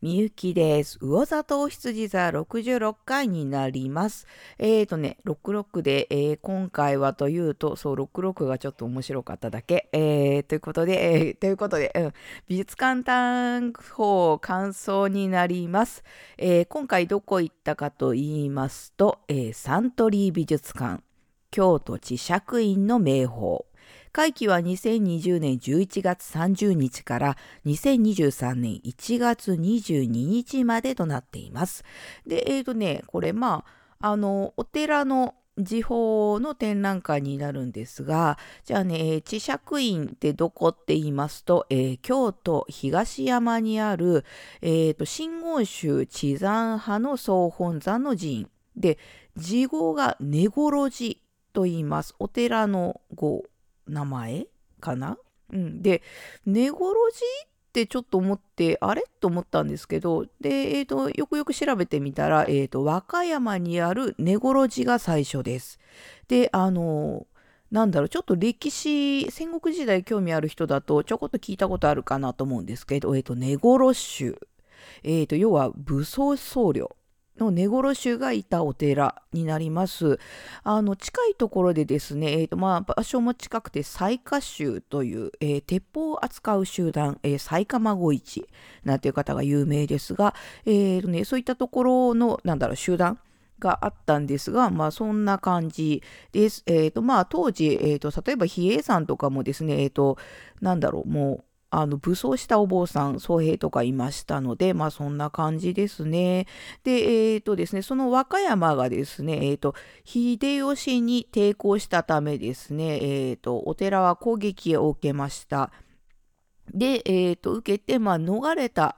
みゆきです。魚座と羊座66回になります。えーとね、66で、えー、今回はというと、そう、66がちょっと面白かっただけ。えー、ということで、えー、ということで、うん、美術館単法感想になります。えー、今回どこ行ったかと言いますと、えーサントリー美術館、京都地釈院の名宝、会期は2020年11月30日から2023年1月22日までとなっています。で、えっ、ー、とね、これまあ、あの、お寺の時報の展覧会になるんですが、じゃあね、知釈院ってどこって言いますと、えー、京都東山にある、えーと、真言宗地山派の総本山の寺院で、字号が根頃寺と言います。お寺の号名前かな？うん、で寝頃寺ってちょっと思ってあれ？と思ったんですけどで、えーと、よくよく調べてみたら、えーと、和歌山にある寝頃寺が最初です。であのなんだろうちょっと歴史戦国時代興味ある人だとちょこっと聞いたことあるかなと思うんですけど、えーと、寝頃宗、えーと要は武装僧侶の根頃衆がいたお寺になります。あの近いところでですね、えーとまあ、場所も近くて雑賀衆という、えー、鉄砲を扱う集団、えー、雑賀孫市なんていう方が有名ですが、えーとね、そういったところのなんだろう集団があったんですが、まあそんな感じです。えっ、ー、とまあ当時、えっ、ー、と例えば比叡山とかもですね、えっ、ー、となんだろう、もうあの武装したお坊さん、僧兵とかいましたので、まあそんな感じですね。で、えっ、ー、とですね、その和歌山がですね、えっ、ー、と、秀吉に抵抗したためですね、えっ、ー、と、お寺は攻撃を受けました。で、えっ、と、受けて、まあ逃れた、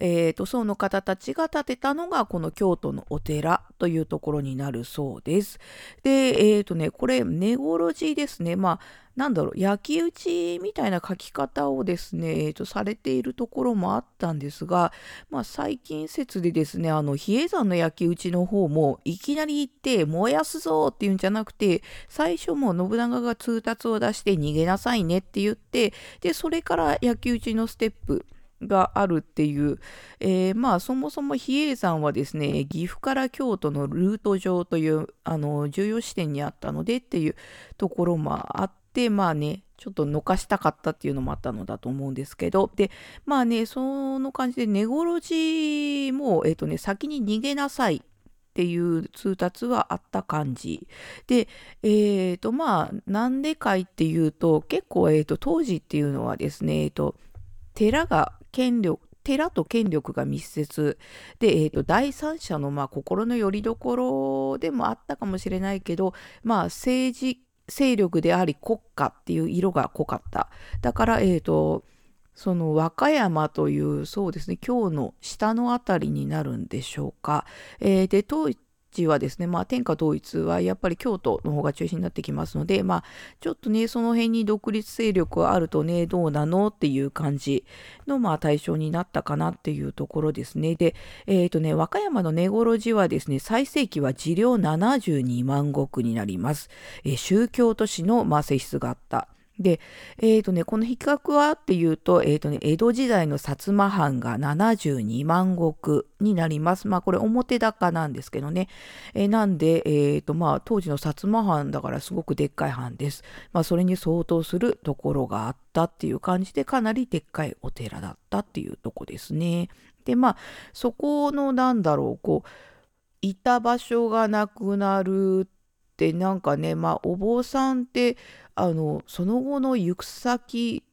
えーと、その方たちが建てたのがこの京都のお寺というところになるそうです。で、えっ、ー、とね、これ、根頃寺ですね。まあ、なんだろう、焼き打ちみたいな書き方をですね、えーと、されているところもあったんですが、まあ、最近説でですね、あの、比叡山の焼き打ちの方も、いきなり行って燃やすぞっていうんじゃなくて、最初も信長が通達を出して逃げなさいねって言って、で、それから焼き打ちのステップ、があるっていう、えー、まあそもそも比叡山はですね岐阜から京都のルート上というあの重要視点にあったのでっていうところもあってまあねちょっとのかしたかったっていうのもあったのだと思うんですけどでまあねその感じで根頃寺もえっ、ー、とね先に逃げなさいっていう通達はあった感じ。で、えっ、ー、とまあなんでかいっていうと結構、えーと、当時っていうのはですね、えーと寺が権力寺と権力が密接で、えーと、第三者のまあ心の拠り所でもあったかもしれないけど、まあ、政治勢力であり国家っていう色が濃かっただから、えーと、その和歌山というそうですね今日の下の辺りになるんでしょうか。えー、で当地はですね、まあ、天下統一はやっぱり京都の方が中心になってきますので、まあ、ちょっとね、その辺に独立勢力があるとね、どうなのっていう感じの、まあ、対象になったかなっていうところですね。で、えっ、ー、とね、和歌山の根頃寺はですね、最盛期は治療72万石になります。えー、宗教都市の、まあ、性質があった。で、えーとね、この比較はっていうと,、えーとね、江戸時代の薩摩藩が72万石になります。まあこれ表高なんですけどね。えー、なんで、えーとまあ、当時の薩摩藩だからすごくでっかい藩です。まあ、それに相当するところがあったっていう感じでかなりでっかいお寺だったっていうとこですね。でまあそこのなんだろうこういた場所がなくなるってなんかねまあお坊さんってあのその後の行く先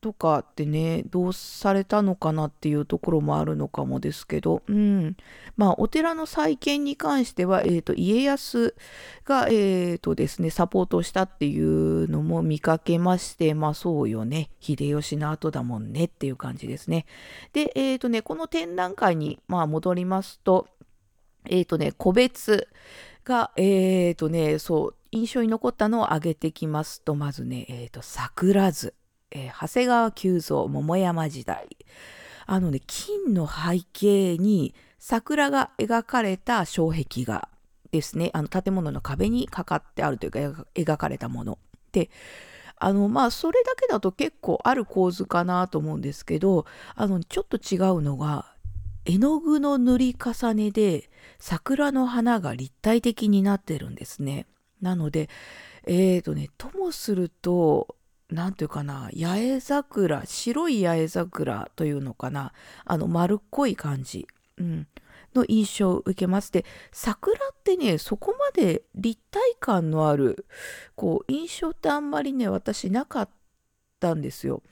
とかってねどうされたのかなっていうところもあるのかもですけど、うん、まあお寺の再建に関しては、えーと、家康が、えーとですね、サポートしたっていうのも見かけましてまあそうよね秀吉の後だもんねっていう感じですね。で、えーとね、この展覧会に、まあ、戻りますとえ、ー、とね個別がえっ、ー、とねそう印象に残ったのを挙げてきますと、まずね、えっ、ー、と、桜図、えー、長谷川久蔵桃山時代。あのね、金の背景に桜が描かれた障壁画ですね。あの建物の壁にかかってあるというか、描かれたもの。で、あの、まあ、それだけだと結構ある構図かなと思うんですけど、あの、ちょっと違うのが、絵の具の塗り重ねで桜の花が立体的になってるんですね。なので、えーとね、ともすると、なんていうかな、八重桜、白い八重桜というのかな、あの丸っこい感じ、うん、の印象を受けます。で、桜ってね、そこまで立体感のある、こう、印象ってあんまりね、私なかったんですよ。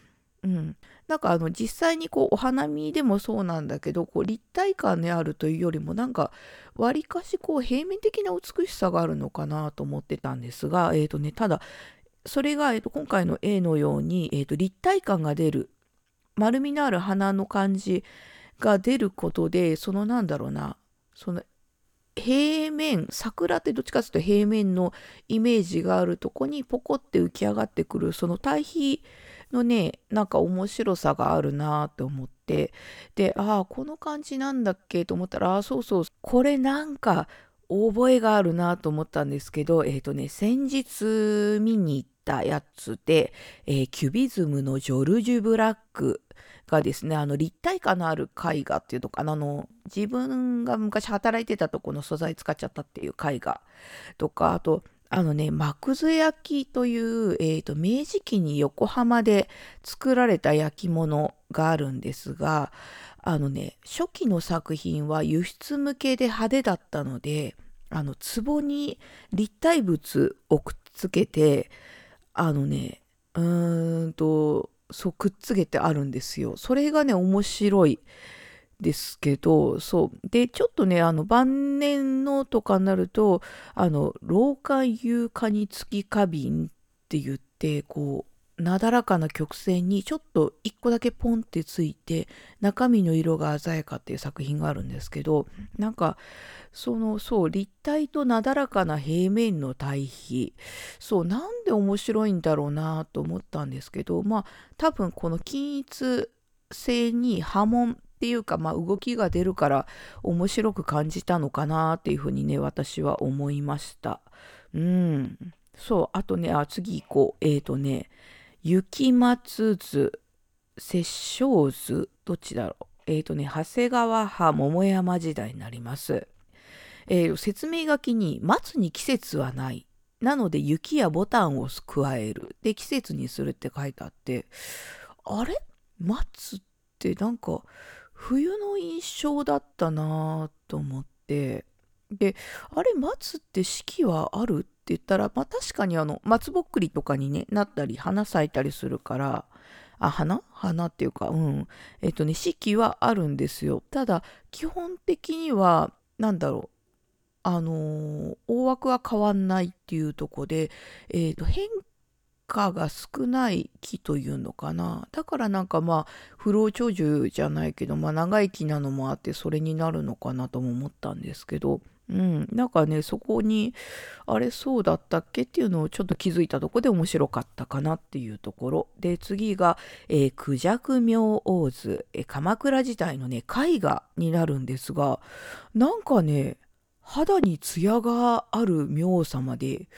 うん。なんかあの実際にこうお花見でもそうなんだけどこう立体感であるというよりもなんかわりかしこう平面的な美しさがあるのかなと思ってたんですが、えーとね、ただそれが、えー、と今回の A のように、えー、と立体感が出る丸みのある花の感じが出ることでそのなんだろうなその平面桜ってどっちかというと平面のイメージがあるとこにポコって浮き上がってくるその対比のねなんか面白さがあるなって思って。でああこの感じなんだっけと思ったらあそうそう。これなんか覚えがあるなと思ったんですけどえっ、ー、とね先日見に行ったやつで、えー、キュビズムのジョルジュ・ブラックがですねあの立体感のある絵画っていうのかなあの自分が昔働いてたとこの素材使っちゃったっていう絵画とかあとあのね、幕津焼きという、えーと、明治期に横浜で作られた焼き物があるんですが、あのね、初期の作品は輸出向けで派手だったので、あの、壺に立体物をくっつけて、あのね、うーんと、そう、くっつけてあるんですよ。それがね、面白い。ですけど、そう。で、ちょっとね、あの、晩年のとかになると、あの、老化有化につき花瓶って言って、こう、なだらかな曲線にちょっと一個だけポンってついて中身の色が鮮やかっていう作品があるんですけどなんかそのそう立体となだらかな平面の対比そうなんで面白いんだろうなと思ったんですけどまあ多分この均一性に波紋っていうか、まあ、動きが出るから面白く感じたのかなっていうふうにね私は思いました。うん。そうあとねあ次行こう。えっ、ー、とね雪松図殺生図どっちだろう。えっ、ー、とね長谷川派桃山時代になります。えー、説明書きに松に季節はない。なので雪やボタンを加える。で季節にするって書いてあって。あれ？松ってなんか冬の印象だったなと思って。であれ松って四季はあるって言ったら、まあ、確かにあの松ぼっくりとかに、ね、なったり花咲いたりするからあ花？花っていうかうん。えっとね四季はあるんですよ。ただ基本的には何だろう。あのー、大枠は変わんないっていうとこで、えーと変果が少ない木というのかな。だからなんかまあ不老長寿じゃないけど、まあ、長生きなのもあってそれになるのかなとも思ったんですけど。うん、なんかねそこにあれそうだったっけっていうのをちょっと気づいたとこで面白かったかなっていうところ。で次が、えー、クジャク明王図、えー、鎌倉時代のね絵画になるんですがなんかね肌に艶がある明王様で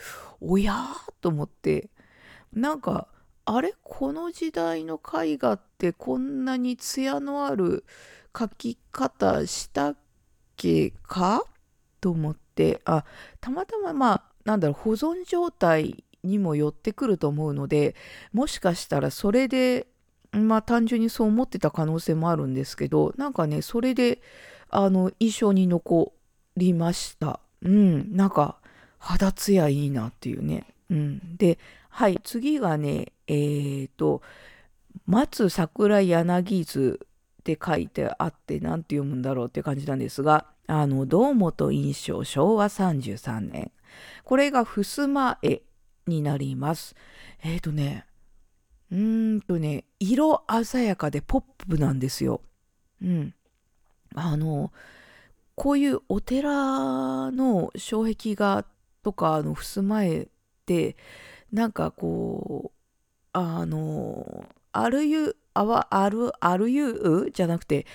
おやと思ってなんかあれ？この時代の絵画ってこんなに艶のある描き方したっけか？と思って。あたまたままあなんだろう保存状態にも寄ってくると思うのでもしかしたらそれでまあ単純にそう思ってた可能性もあるんですけどなんかねそれであの印象に残りました。うん。なんか肌ツヤいいなっていうね。うん。ではい、次がね、え、ー、と、松桜柳図って書いてあって、何て読むんだろうって感じなんですが、あの、堂本印象昭和33年。これが襖絵になります。えっ、ー、とね、うーんとね、色鮮やかでポップなんですよ。うん。あの、こういうお寺の障壁画とかの襖絵って、なんかこうあのあるゆあわあるあるゆじゃなくて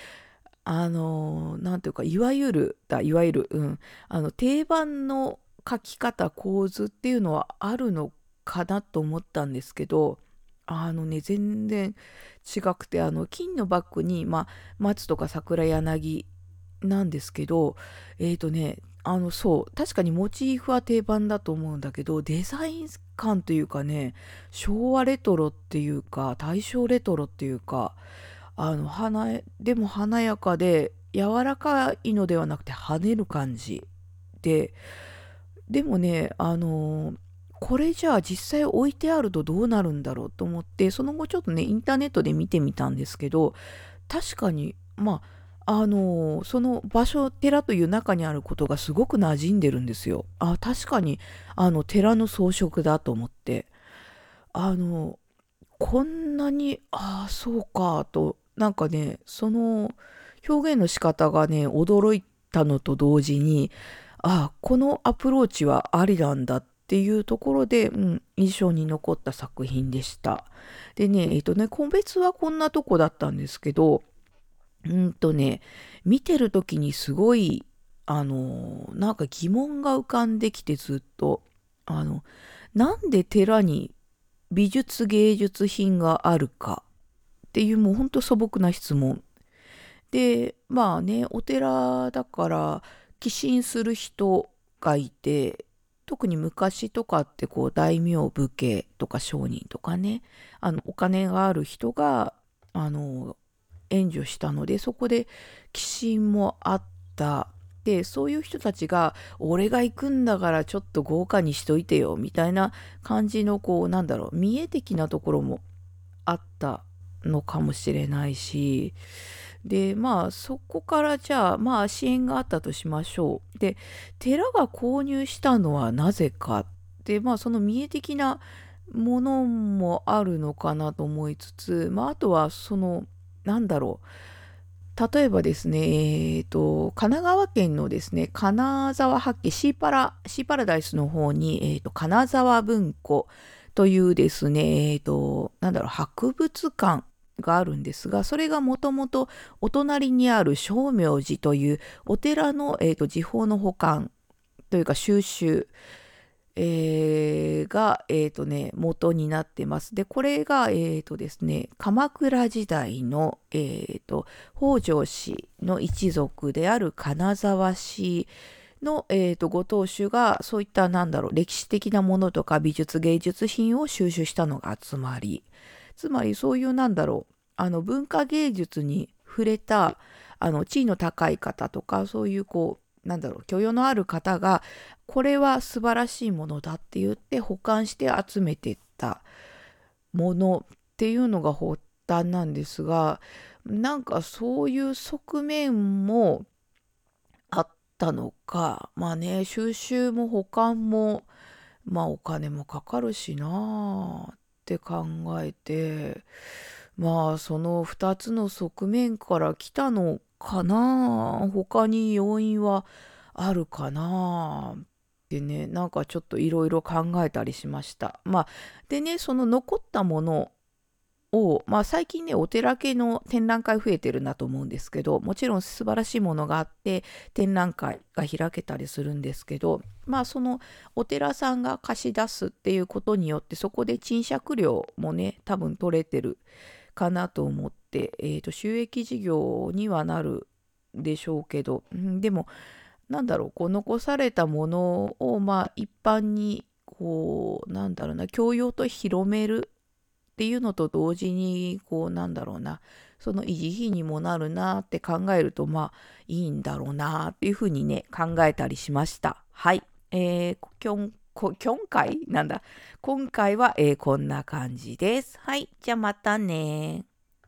あのなんていうかいわゆるだいわゆるうん。あの定番の書き方構図っていうのはあるのかなと思ったんですけどあのね全然違くてあの金のバッグに、ま、松とか桜柳なんですけどえっ、ー、とねあのそう確かにモチーフは定番だと思うんだけどデザイン感というかね昭和レトロっていうか大正レトロっていうかあの花でも華やかで柔らかいのではなくて跳ねる感じででもねあのこれじゃあ実際置いてあるとどうなるんだろうと思ってその後ちょっとねインターネットで見てみたんですけど確かにまああのその場所寺という中にあることがすごく馴染んでるんですよ。あ確かにあの寺の装飾だと思ってあのこんなにああそうかとなんかねその表現の仕方がね驚いたのと同時にああこのアプローチはありなんだっていうところで、うん、印象に残った作品でした。でねえっ、とね個別はこんなとこだったんですけどうんとね見てる時にすごいあのなんか疑問が浮かんできてずっと。あのなんで寺に美術芸術品があるかっていうもうほんと素朴な質問。でまあねお寺だから寄進する人がいて特に昔とかってこう大名武家とか商人とかねあのお金がある人があの援助したのでそこで寄進もあった。でそういう人たちが俺が行くんだからちょっと豪華にしといてよみたいな感じのこうなんだろう見栄的なところもあったのかもしれないし。でまあそこからじゃあまあ支援があったとしましょう。で寺が購入したのはなぜか。でまあその見栄的なものもあるのかなと思いつつ、まあ、あとはそのなんだろう。例えばですね、えーと、神奈川県のですね金沢八景シーパラシーパラダイスの方に、えーと、金沢文庫というですね、えーとなんだろう博物館があるんですがそれがもともとお隣にある正明寺というお寺の、えーと、時報の保管というか収集、えー、が、えーとね、元になってます。でこれが、えーとですね、鎌倉時代の、えーと、北条氏の一族である金沢氏の、えーとご当主がそういったなんだろう歴史的なものとか美術芸術品を収集したのが集まりつまりそういうなんだろうあの文化芸術に触れたあの地位の高い方とかそういうこうなんだろう許容のある方がこれは素晴らしいものだって言って保管して集めてったものっていうのが発端なんですがなんかそういう側面もあったのかまあね収集も保管もまあお金もかかるしなあって考えてまあその2つの側面から来たのかな？他に要因はあるかな？ってねなんかちょっといろいろ考えたりしました。まあでねその残ったものを、まあ、最近ねお寺系の展覧会増えてるなと思うんですけどもちろん素晴らしいものがあって展覧会が開けたりするんですけどまあそのお寺さんが貸し出すっていうことによってそこで賃借料もね多分取れてるかなと思って、えーと、収益事業にはなるでしょうけど、うん、でもなんだろうこう残されたものをまあ一般にこうなんだろうな教養と広めるっていうのと同時にこうなんだろうなその維持費にもなるなって考えるとまあいいんだろうなっていうふうにね考えたりしました。はい。えー、今こ今回？なんだ今回は、えー、こんな感じです。はい。じゃあまたね